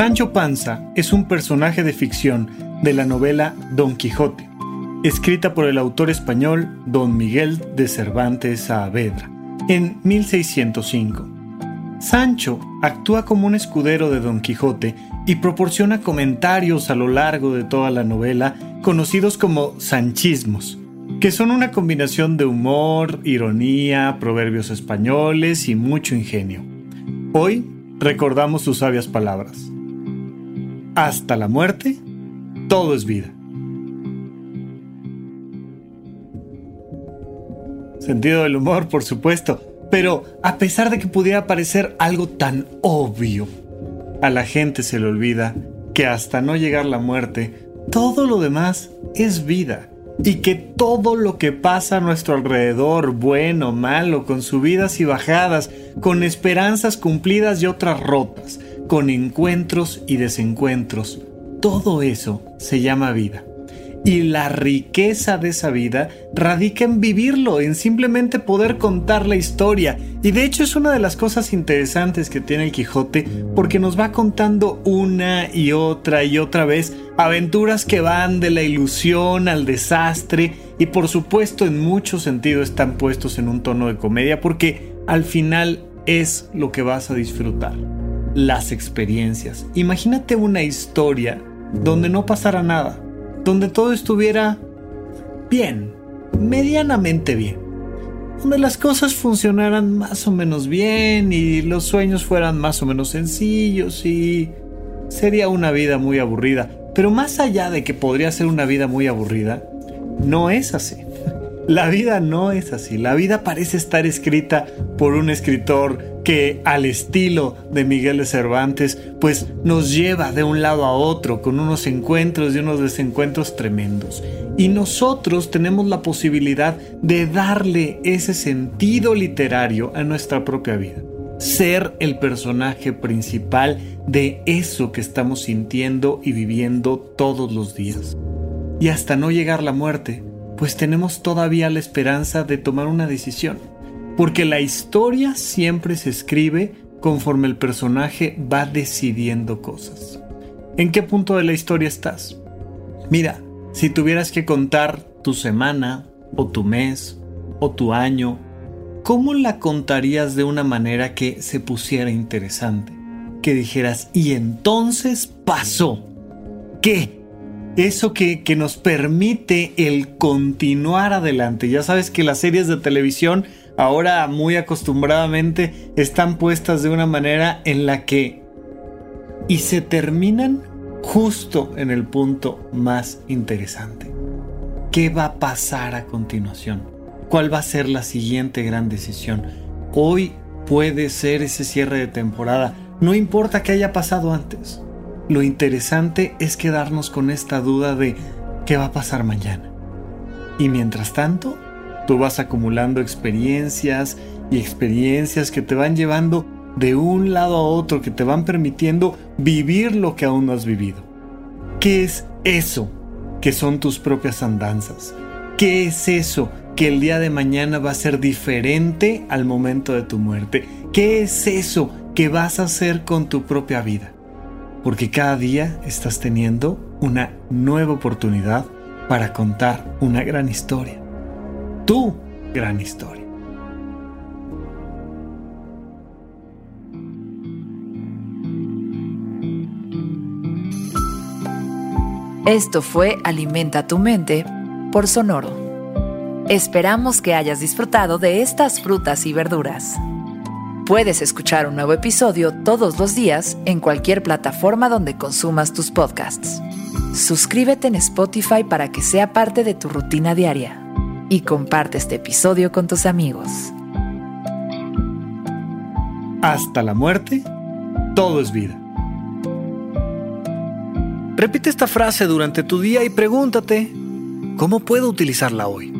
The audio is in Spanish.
Sancho Panza es un personaje de ficción de la novela Don Quijote, escrita por el autor español Don Miguel de Cervantes Saavedra en 1605. Sancho actúa como un escudero de Don Quijote y proporciona comentarios a lo largo de toda la novela conocidos como sanchismos, que son una combinación de humor, ironía, proverbios españoles y mucho ingenio. Hoy recordamos sus sabias palabras hasta la muerte, todo es vida. Sentido del humor, por supuesto, pero a pesar de que pudiera parecer algo tan obvio, a la gente se le olvida que hasta no llegar la muerte, todo lo demás es vida y que todo lo que pasa a nuestro alrededor, bueno, malo, con subidas y bajadas, con esperanzas cumplidas y otras rotas, con encuentros y desencuentros. Todo eso se llama vida. Y la riqueza de esa vida radica en vivirlo, en simplemente poder contar la historia. Y de hecho es una de las cosas interesantes que tiene el Quijote porque nos va contando una y otra y otra vez aventuras que van de la ilusión al desastre y por supuesto en mucho sentido están puestos en un tono de comedia porque al final es lo que vas a disfrutar las experiencias. Imagínate una historia donde no pasara nada, donde todo estuviera bien, medianamente bien, donde las cosas funcionaran más o menos bien y los sueños fueran más o menos sencillos y sería una vida muy aburrida. Pero más allá de que podría ser una vida muy aburrida, no es así. La vida no es así. La vida parece estar escrita por un escritor que al estilo de Miguel de Cervantes, pues nos lleva de un lado a otro con unos encuentros y unos desencuentros tremendos. Y nosotros tenemos la posibilidad de darle ese sentido literario a nuestra propia vida. Ser el personaje principal de eso que estamos sintiendo y viviendo todos los días. Y hasta no llegar la muerte, pues tenemos todavía la esperanza de tomar una decisión. Porque la historia siempre se escribe conforme el personaje va decidiendo cosas. ¿En qué punto de la historia estás? Mira, si tuvieras que contar tu semana, o tu mes, o tu año, ¿cómo la contarías de una manera que se pusiera interesante? Que dijeras, y entonces pasó. ¿Qué? Eso que, nos permite el continuar adelante. Ya sabes que las series de televisión ahora muy acostumbradamente están puestas de una manera en la que y se terminan justo en el punto más interesante. ¿Qué va a pasar a continuación? ¿Cuál va a ser la siguiente gran decisión? Hoy puede ser ese cierre de temporada, no importa qué haya pasado antes. Lo interesante es quedarnos con esta duda de qué va a pasar mañana. Y mientras tanto, tú vas acumulando experiencias y experiencias que te van llevando de un lado a otro, que te van permitiendo vivir lo que aún no has vivido. ¿Qué es eso que son tus propias andanzas? ¿Qué es eso que el día de mañana va a ser diferente al momento de tu muerte? ¿Qué es eso que vas a hacer con tu propia vida? Porque cada día estás teniendo una nueva oportunidad para contar una gran historia. Tu gran historia. Esto fue Alimenta tu mente por Sonoro. Esperamos que hayas disfrutado de estas frutas y verduras. Puedes escuchar un nuevo episodio todos los días en cualquier plataforma donde consumas tus podcasts. Suscríbete en Spotify para que sea parte de tu rutina diaria y comparte este episodio con tus amigos. Hasta la muerte, todo es vida. Repite esta frase durante tu día y pregúntate, ¿cómo puedo utilizarla hoy?